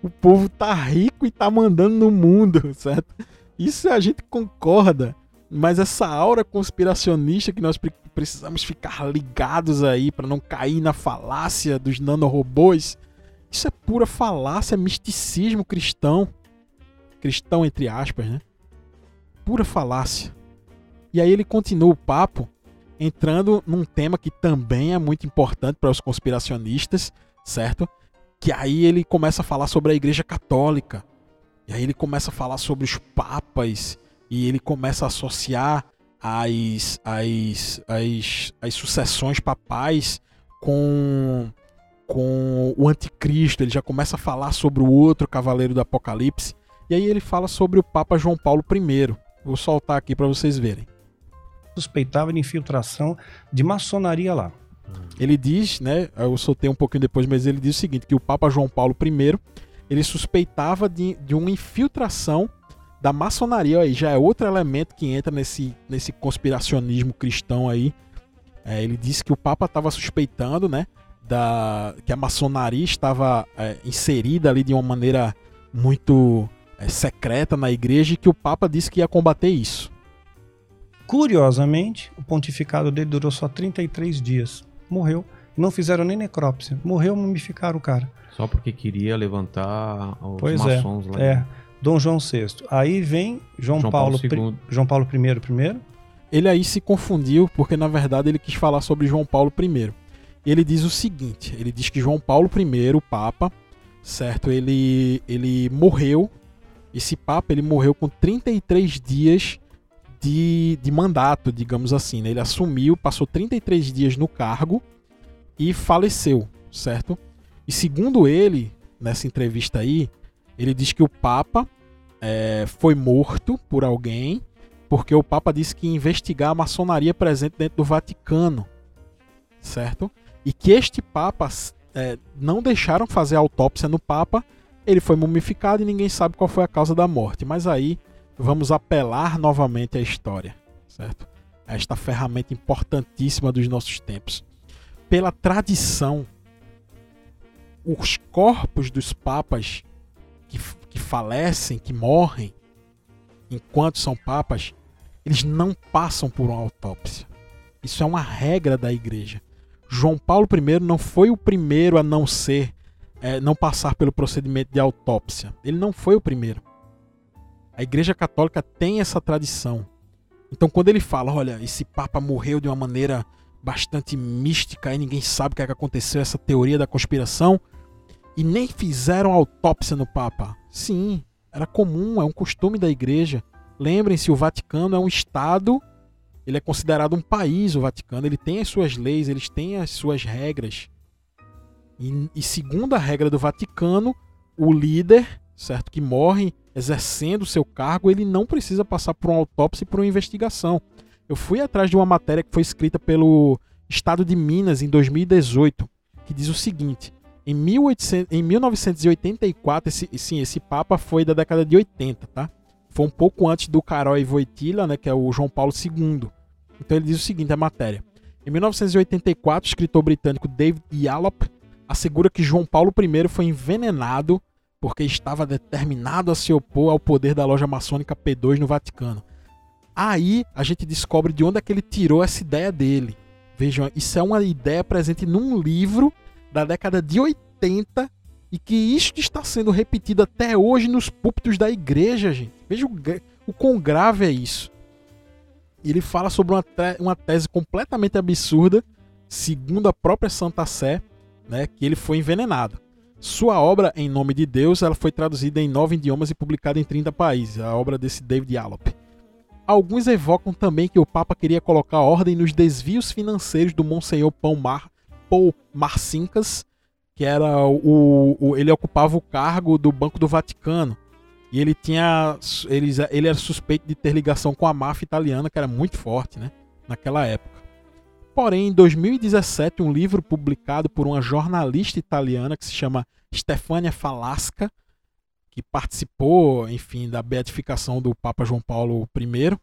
O povo tá rico e tá mandando no mundo, certo? Isso a gente concorda, mas essa aura conspiracionista que nós pre- precisamos ficar ligados aí para não cair na falácia dos nanorobôs, isso é pura falácia, misticismo cristão. Cristão entre aspas, né? Pura falácia. E aí ele continua o papo entrando num tema que também é muito importante para os conspiracionistas, certo? Que aí ele começa a falar sobre a Igreja Católica. E aí ele começa a falar sobre os papas e ele começa a associar as, as, as, as sucessões papais com, com o anticristo. Ele já começa a falar sobre o outro cavaleiro do Apocalipse. E aí ele fala sobre o Papa João Paulo I. Vou soltar aqui para vocês verem. Suspeitava de infiltração de maçonaria lá. Ele diz, né? Eu soltei um pouquinho depois, mas ele diz o seguinte: que o Papa João Paulo I ele suspeitava de, de uma infiltração da maçonaria. Aí já é outro elemento que entra nesse, nesse conspiracionismo cristão aí. É, ele disse que o Papa estava suspeitando, né? Da, que a maçonaria estava é, inserida ali de uma maneira muito é, secreta na igreja e que o Papa disse que ia combater isso. Curiosamente, o pontificado dele durou só 33 dias. Morreu. Não fizeram nem necrópsia. Morreu, mumificaram o cara. Só porque queria levantar os Pois é, maçons lá. É. Dom João VI. Aí vem João, João Paulo, Paulo. João Paulo I primeiro. ele aí se confundiu porque na verdade ele quis falar sobre João Paulo I. E ele diz o seguinte, ele diz que João Paulo I, o Papa, certo? Ele ele morreu. Esse Papa ele morreu com 33 dias de, de mandato, digamos assim. né? Ele assumiu, passou 33 dias no cargo e faleceu, certo? E segundo ele, nessa entrevista aí, ele diz que o Papa eh, foi morto por alguém porque o Papa disse que ia investigar a maçonaria presente dentro do Vaticano, certo? E que este Papa é, não deixaram fazer autópsia no Papa, ele foi mumificado e ninguém sabe qual foi a causa da morte. Mas aí vamos apelar novamente à história, certo? Esta ferramenta importantíssima dos nossos tempos. Pela tradição, os corpos dos papas que, que falecem, que morrem, enquanto são papas, eles não passam por uma autópsia. Isso é uma regra da igreja. João Paulo I não foi o primeiro a não ser, é, não passar pelo procedimento de autópsia. Ele não foi o primeiro. A Igreja Católica tem essa tradição. Então, quando ele fala, olha, esse Papa morreu de uma maneira bastante mística e ninguém sabe o que, é que aconteceu, essa teoria da conspiração, e nem fizeram autópsia no Papa. Sim, era comum, é um costume da Igreja. Lembrem-se, o Vaticano é um Estado ele é considerado um país, o Vaticano. Ele tem as suas leis, eles têm as suas regras. E, e segundo a regra do Vaticano, o líder, certo, que morre exercendo seu cargo, ele não precisa passar por uma autópsia e por uma investigação. Eu fui atrás de uma matéria que foi escrita pelo Estado de Minas em 2018, que diz o seguinte: em, 1800, em 1984, esse, sim, esse Papa foi da década de 80, tá? Foi um pouco antes do Carol e Voitila, né, que é o João Paulo II. Então ele diz o seguinte, a matéria. Em 1984, o escritor britânico David Yallop assegura que João Paulo I foi envenenado porque estava determinado a se opor ao poder da loja maçônica P2 no Vaticano. Aí a gente descobre de onde é que ele tirou essa ideia dele. Vejam, isso é uma ideia presente num livro da década de 80 e que isto está sendo repetido até hoje nos púlpitos da igreja, gente. Veja o, o quão grave é isso. Ele fala sobre uma, uma tese completamente absurda, segundo a própria Santa Sé, né, que ele foi envenenado. Sua obra, Em Nome de Deus, ela foi traduzida em nove idiomas e publicada em 30 países, a obra desse David Allop. Alguns evocam também que o Papa queria colocar ordem nos desvios financeiros do Monsenhor Paul, Mar, Paul Marcincas, que era o, o, ele ocupava o cargo do Banco do Vaticano e ele tinha ele, ele era suspeito de ter ligação com a máfia italiana que era muito forte, né, naquela época. Porém, em 2017, um livro publicado por uma jornalista italiana que se chama Stefania Falasca, que participou, enfim, da beatificação do Papa João Paulo I,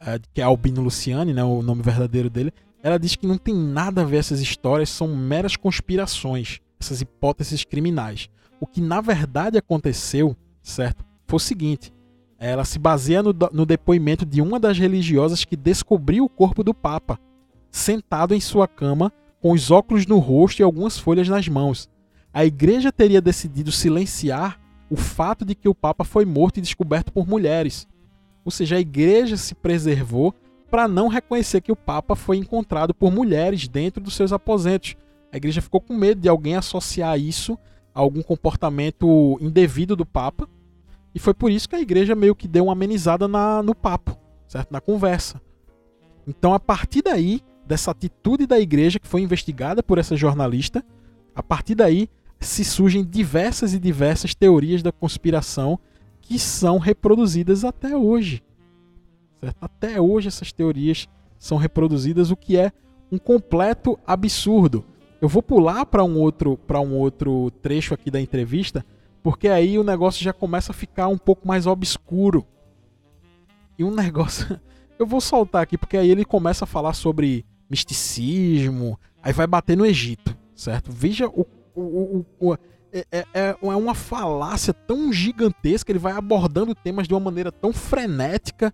é, que é Albino Luciani, né, o nome verdadeiro dele, ela diz que não tem nada a ver essas histórias, são meras conspirações essas hipóteses criminais. O que na verdade aconteceu, certo? Foi o seguinte: ela se baseia no, no depoimento de uma das religiosas que descobriu o corpo do Papa, sentado em sua cama, com os óculos no rosto e algumas folhas nas mãos. A igreja teria decidido silenciar o fato de que o Papa foi morto e descoberto por mulheres. Ou seja, a igreja se preservou para não reconhecer que o Papa foi encontrado por mulheres dentro dos seus aposentos, a igreja ficou com medo de alguém associar isso a algum comportamento indevido do Papa. E foi por isso que a igreja meio que deu uma amenizada na, no papo, certo? Na conversa. Então, a partir daí, dessa atitude da igreja que foi investigada por essa jornalista, a partir daí se surgem diversas e diversas teorias da conspiração que são reproduzidas até hoje. Certo? Até hoje essas teorias são reproduzidas, o que é um completo absurdo. Eu vou pular para um outro para um outro trecho aqui da entrevista, porque aí o negócio já começa a ficar um pouco mais obscuro. E um negócio, eu vou soltar aqui porque aí ele começa a falar sobre misticismo, aí vai bater no Egito, certo? Veja o, o, o, o é, é, é, é uma falácia tão gigantesca, ele vai abordando temas de uma maneira tão frenética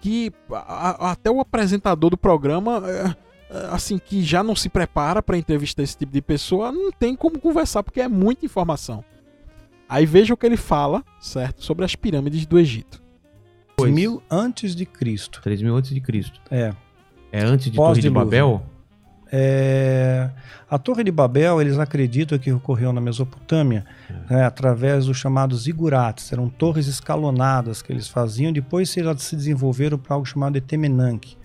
que a, até o apresentador do programa é, eh, assim que já não se prepara para entrevistar esse tipo de pessoa, não tem como conversar porque é muita informação. Aí veja o que ele fala, certo, sobre as pirâmides do Egito. 3 mil antes de Cristo. 3 mil antes de Cristo. É. É antes de Torre de Babel? É, a Torre de Babel, eles acreditam que ocorreu na Mesopotâmia é. né, através dos chamados zigurates. Eram torres escalonadas que eles faziam. Depois elas se desenvolveram para algo chamado Etemenanque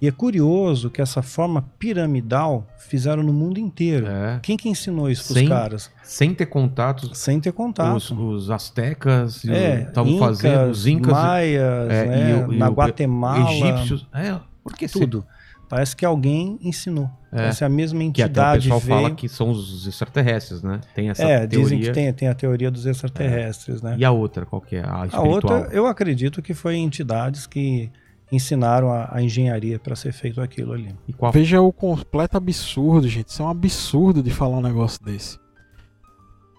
E é curioso que essa forma piramidal fizeram no mundo inteiro. É. Quem que ensinou isso pros Sem- caras? Sem ter contatos, Sem ter contato. os, os astecas É, estavam fazendo, os incas, maias, é, né, e o- e na Guatemala, egípcios. É, porque tudo. Parece que alguém ensinou. É. Parece a mesma Que até o entidade pessoal veio... fala que são os extraterrestres, né? Tem essa É, teoria. dizem que tem, tem a teoria dos extraterrestres, né? E a outra, qual que é? A A outra, eu acredito que foi entidades que ensinaram a, a engenharia para ser feito aquilo ali. E qual Veja o completo absurdo, gente. Isso é um absurdo de falar um negócio desse.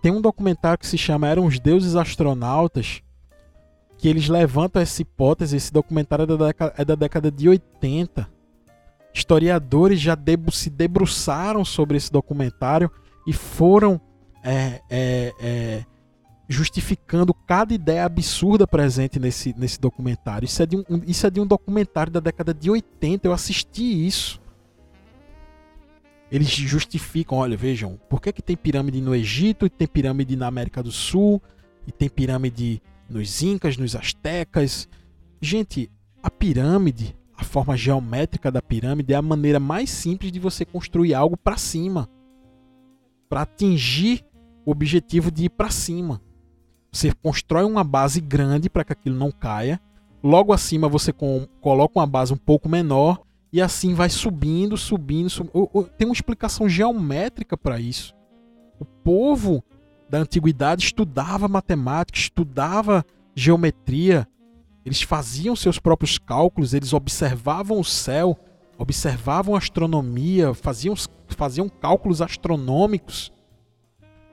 Tem um documentário que se chama Eram os Deuses Astronautas, que eles levantam essa hipótese. Esse documentário é da década, é da década de 80. Historiadores já se debruçaram sobre esse documentário e foram é, é, é, justificando cada ideia absurda presente nesse, nesse documentário. Isso é, de um, um- isso é de um documentário da década de 80. Eu assisti isso. Eles justificam, olha, vejam, por que, que tem pirâmide no Egito, e tem pirâmide na América do Sul, e tem pirâmide nos Incas, nos Astecas. Gente, a pirâmide, a forma geométrica da pirâmide é a maneira mais simples de você construir algo para cima. Para atingir o objetivo de ir para cima. Você constrói uma base grande para que aquilo não caia. Logo acima você coloca uma base um pouco menor e assim vai subindo, subindo. sub- o- o- Tem uma explicação geométrica para isso. O povo da antiguidade estudava matemática, estudava geometria. Eles faziam seus próprios cálculos, eles observavam o céu, observavam a astronomia, faziam, faziam cálculos astronômicos.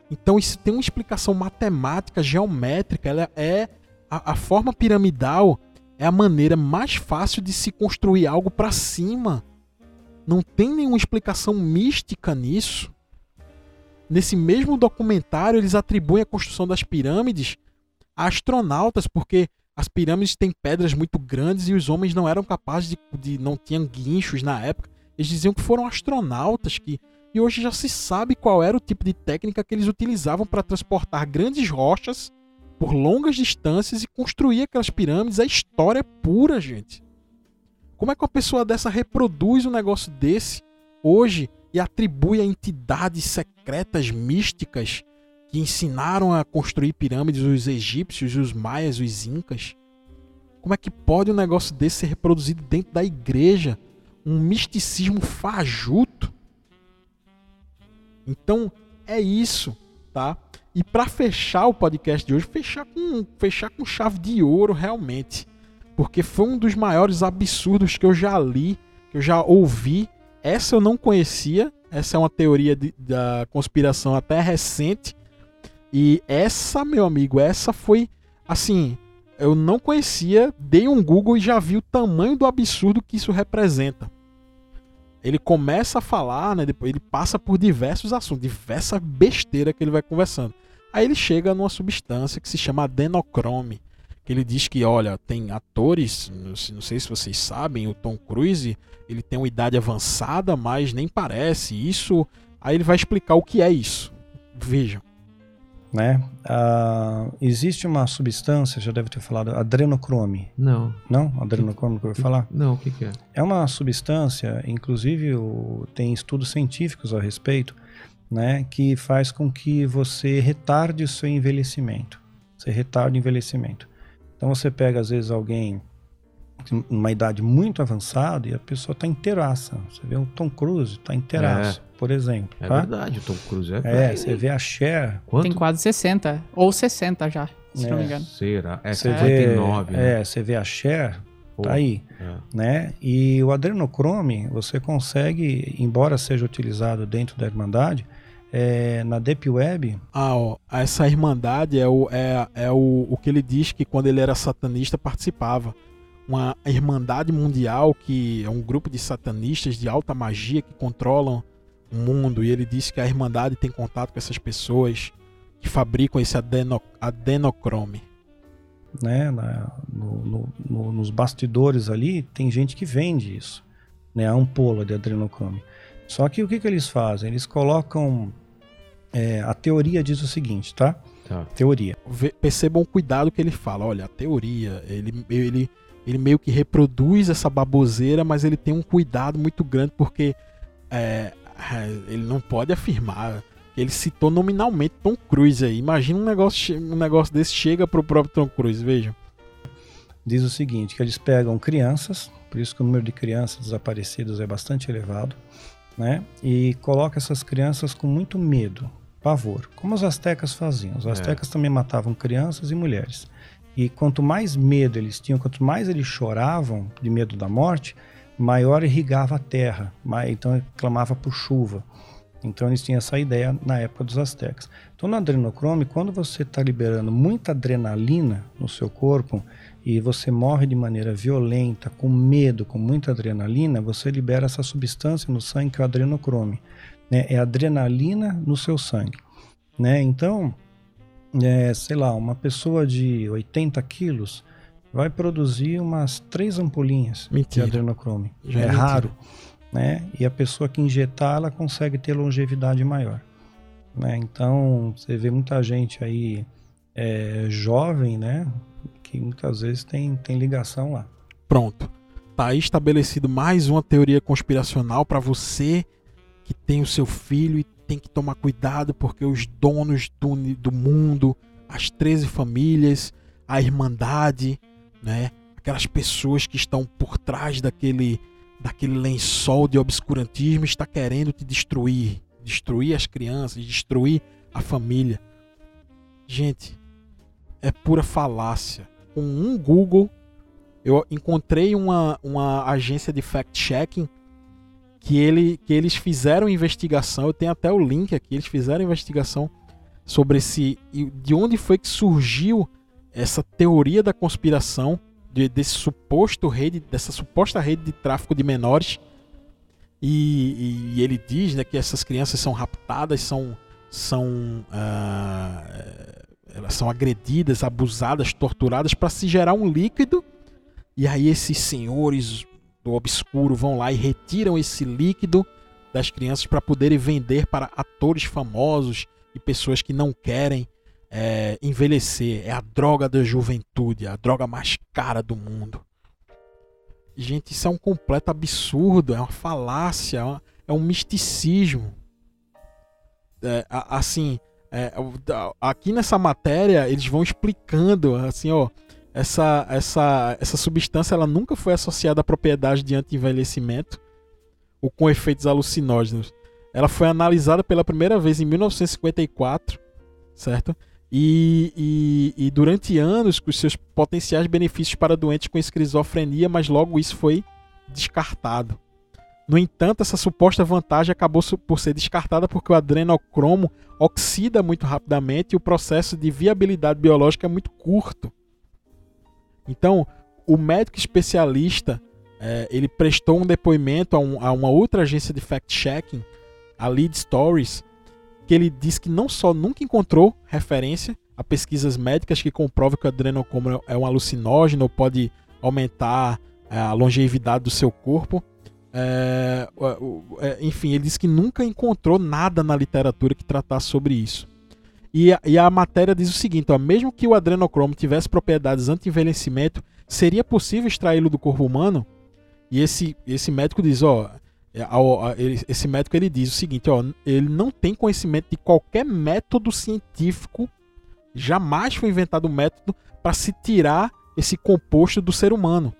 Então isso tem uma explicação matemática, geométrica. Ela é a, a forma piramidal é a maneira mais fácil de se construir algo para cima. Não tem nenhuma explicação mística nisso. Nesse mesmo documentário, eles atribuem a construção das pirâmides a astronautas, porque as pirâmides têm pedras muito grandes e os homens não eram capazes de, de não tinham guinchos na época. Eles diziam que foram astronautas que e hoje já se sabe qual era o tipo de técnica que eles utilizavam para transportar grandes rochas por longas distâncias e construir aquelas pirâmides. É história pura, gente. Como é que uma pessoa dessa reproduz um negócio desse hoje e atribui a entidades secretas, místicas, que ensinaram a construir pirâmides os egípcios, os maias, os incas? Como é que pode um negócio desse ser reproduzido dentro da igreja? Um misticismo fajuto? Então, é isso, tá? E para fechar o podcast de hoje, fechar com, fechar com chave de ouro realmente. Porque foi um dos maiores absurdos que eu já li, que eu já ouvi. Essa eu não conhecia. Essa é uma teoria de- da conspiração até recente. E essa, meu amigo, essa foi assim. Eu não conhecia, dei um Google e já vi o tamanho do absurdo que isso representa. Ele começa a falar, né? Depois ele passa por diversos assuntos, diversa besteira que ele vai conversando. Aí ele chega numa substância que se chama adenocrome. Que ele diz que, olha, tem atores, não sei- se vocês sabem, o Tom Cruise, ele tem uma idade avançada, mas nem parece. Isso. Aí ele vai explicar o que é isso. Vejam. Né? Ah, existe uma substância, já deve ter falado, adrenocrome. Não. Não? Adrenocrome que eu vou falar? Não, o que, que é? É uma substância, inclusive o- tem estudos científicos a respeito, né, que faz com que você retarde o seu envelhecimento. Você retarda o envelhecimento. Então você pega às vezes alguém com uma idade muito avançada e a pessoa está inteiraça. Você vê o Tom Cruise, está inteiraço, por exemplo. É tá? verdade, o Tom Cruise é. É, velho. você vê a Cher, Quanto Tem quase 60. Ou 60 já, se não me É. engano. será? É você vê, 59, né? é, você vê a Cher, Pô, tá aí. é. né? E o adrenocrome você consegue, embora seja utilizado dentro da Irmandade, é, na Deep Web, Ah, ó, essa irmandade é, o, é, é o, o que ele diz que quando ele era satanista participava. Uma irmandade mundial que é um grupo de satanistas de alta magia que controlam o mundo. E ele diz que a irmandade tem contato com essas pessoas que fabricam esse adeno, adenocrome. né? na- no- no- no- nos bastidores ali, tem gente que vende isso, né? A ampola de adrenocrome. Só que o que, que eles fazem? Eles colocam. é, a teoria diz o seguinte, tá? Tá. Teoria. Percebam o cuidado que ele fala. Olha, a teoria, ele, ele, ele meio que reproduz essa baboseira, mas ele tem um cuidado muito grande porque é, é, ele não pode afirmar. Ele citou nominalmente Tom Cruise aí. Imagina um negócio, um negócio desse chega pro próprio Tom Cruise, vejam. Diz o seguinte, que eles pegam crianças, por isso que o número de crianças desaparecidas é bastante elevado, né? E coloca essas crianças com muito medo, pavor, como os astecas faziam. Os astecas também matavam crianças e mulheres. E quanto mais medo eles tinham, quanto mais eles choravam de medo da morte, maior irrigava a terra, então clamava por chuva. Então eles tinham essa ideia na época dos astecas. Então no adrenocrome, quando você está liberando muita adrenalina no seu corpo e você morre de maneira violenta, com medo, com muita adrenalina, você libera essa substância no sangue que é o adrenocrome. né? É adrenalina no seu sangue. Né? Então, é, sei lá, uma pessoa de 80 quilos vai produzir umas três ampolinhas Mentira. de adrenocrome. Já é é raro. Né? E a pessoa que injetar, ela consegue ter longevidade maior. Né? Então, você vê muita gente aí é, jovem, né? Que muitas vezes tem, tem ligação lá. Pronto. Tá aí estabelecido mais uma teoria conspiracional para você que tem o seu filho e tem que tomar cuidado porque os donos do, do mundo, as 13 famílias, a irmandade, né? Aquelas pessoas que estão por trás daquele daquele lençol de obscurantismo está querendo te destruir, destruir as crianças, destruir a família. Gente, é pura falácia. Com um Google eu encontrei uma, uma agência de fact-checking que, ele, que eles fizeram investigação. Eu tenho até o link aqui. Eles fizeram investigação sobre esse. e De onde foi que surgiu essa teoria da conspiração de- desse suposto rede, dessa suposta rede de tráfico de menores. E, e ele diz né, que essas crianças são raptadas, são, são, eh, elas são agredidas, abusadas, torturadas para se gerar um líquido e aí esses senhores do obscuro vão lá e retiram esse líquido das crianças para poderem vender para atores famosos e pessoas que não querem é, envelhecer. É a droga da juventude, a droga mais cara do mundo. Gente, isso é um completo absurdo, é uma falácia, é uma- é um misticismo. É, assim, é, aqui nessa matéria eles vão explicando, assim, ó, essa, essa, essa substância ela nunca foi associada à propriedade de anti-envelhecimento ou com efeitos alucinógenos. Ela foi analisada pela primeira vez em 1954, certo? E, e, e durante anos com seus potenciais benefícios para doentes com esquizofrenia, mas logo isso foi descartado. No entanto, essa suposta vantagem acabou por ser descartada porque o adrenocromo oxida muito rapidamente e o processo de viabilidade biológica é muito curto. Então, o médico especialista eh, ele prestou um depoimento a, um- a uma outra agência de fact-checking, a Lead Stories, que ele disse que não só nunca encontrou referência a pesquisas médicas que comprovam que o adrenocromo é um alucinógeno pode aumentar eh, a longevidade do seu corpo. É, o- é, enfim, ele disse que nunca encontrou nada na literatura que tratasse sobre isso. E a, e a matéria diz o seguinte: ó, mesmo que o adrenocromo tivesse propriedades anti-envelhecimento, seria possível extraí-lo do corpo humano? E esse, esse médico diz: ó, é, esse médico ele diz o seguinte: ó, ele não tem conhecimento de qualquer método científico, jamais foi inventado um método para se tirar esse composto do ser humano,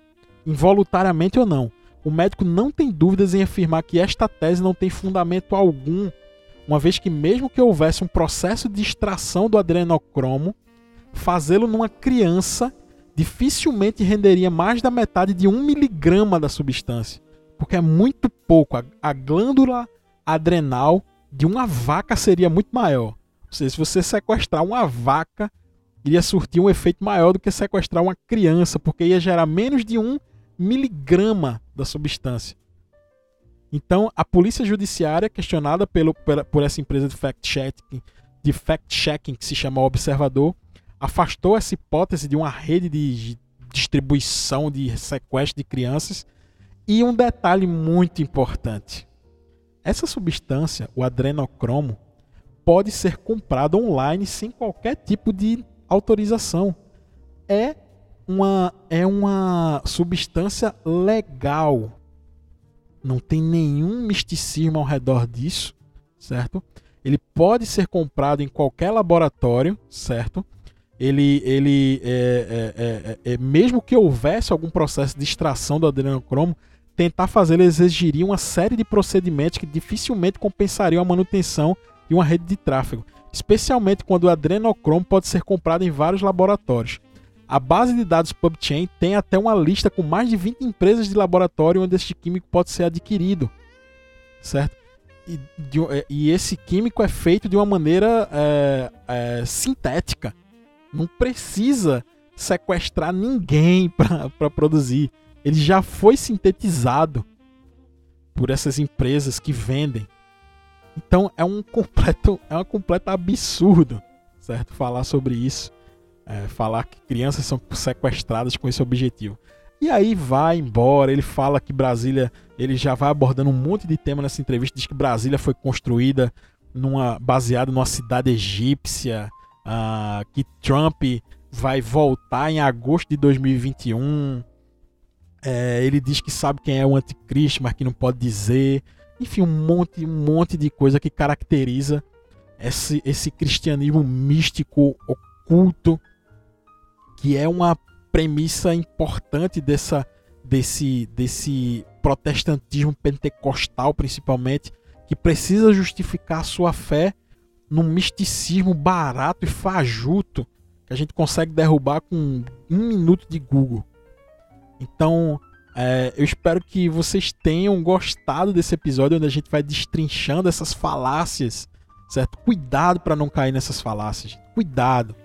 involuntariamente ou não. O médico não tem dúvidas em afirmar que esta tese não tem fundamento algum uma vez que mesmo que houvesse um processo de extração do adrenocromo, fazê-lo numa criança dificilmente renderia mais da metade de um miligrama da substância, porque é muito pouco. A, glândula adrenal de uma vaca seria muito maior. Ou seja, se você sequestrar uma vaca, iria surtir um efeito maior do que sequestrar uma criança, porque ia gerar menos de um miligrama da substância. Então, a polícia judiciária, questionada pelo, pela- por essa empresa de fact-checking, de fact-checking que se chama Observador, afastou essa hipótese de uma rede de distribuição de sequestro de crianças. E um detalhe muito importante: essa substância, o adrenocromo, pode ser comprado online sem qualquer tipo de autorização. É uma, é uma substância legal. Não tem nenhum misticismo ao redor disso, certo? Ele pode ser comprado em qualquer laboratório, certo? Ele, ele é, é, é, é mesmo que houvesse algum processo de extração do adrenocromo, tentar fazê-lo exigiria uma série de procedimentos que dificilmente compensariam a manutenção de uma rede de tráfego, especialmente quando o adrenocromo pode ser comprado em vários laboratórios. A base de dados PubChain tem até uma lista com mais de 20 empresas de laboratório onde este químico pode ser adquirido, certo? E, de, e esse químico é feito de uma maneira é, é, sintética. Não precisa sequestrar ninguém para produzir. Ele já foi sintetizado por essas empresas que vendem. Então é um completo, é um completo absurdo, certo? Falar sobre isso, é, falar que crianças são sequestradas com esse objetivo. E aí vai embora, ele fala que Brasília, ele já vai abordando um monte de tema nessa entrevista, diz que Brasília foi construída numa baseada numa cidade egípcia, uh, que Trump vai voltar em agosto de 2021. É, ele diz que sabe quem é o anticristo, mas que não pode dizer. Enfim, um monte, um monte de coisa que caracteriza esse, esse cristianismo místico, oculto, que é uma premissa importante dessa, desse, desse protestantismo pentecostal, principalmente, que precisa justificar sua fé num misticismo barato e fajuto que a gente consegue derrubar com um minuto de Google. Então, é, eu espero que vocês tenham gostado desse episódio onde a gente vai destrinchando essas falácias, certo? Cuidado para não cair nessas falácias. Cuidado.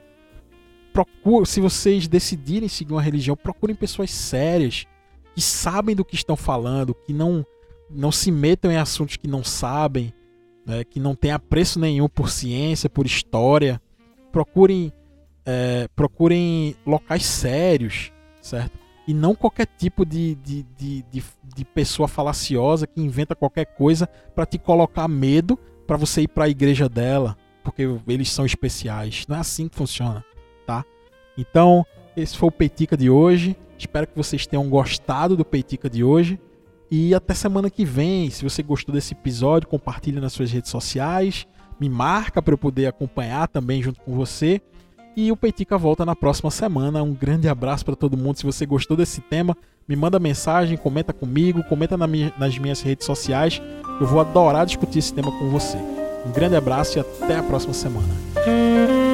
Procure, se vocês decidirem seguir uma religião, procurem pessoas sérias que sabem do que estão falando, que não não se metam em assuntos que não sabem, né, que não têm apreço nenhum por ciência, por história. Procurem é, procurem locais sérios, certo? e não qualquer tipo de, de, de, de, de pessoa falaciosa que inventa qualquer coisa para te colocar medo para você ir para a igreja dela, porque eles são especiais. Não é assim que funciona? Então, esse foi o Peitica de hoje. Espero que vocês tenham gostado do Peitica de hoje. E até semana que vem. Se você gostou desse episódio, compartilhe nas suas redes sociais. Me marca para eu poder acompanhar também junto com você. E o Peitica volta na próxima semana. Um grande abraço para todo mundo. Se você gostou desse tema, me manda mensagem, comenta comigo, comenta nas minhas redes sociais. Eu vou adorar discutir esse tema com você. Um grande abraço e até a próxima semana.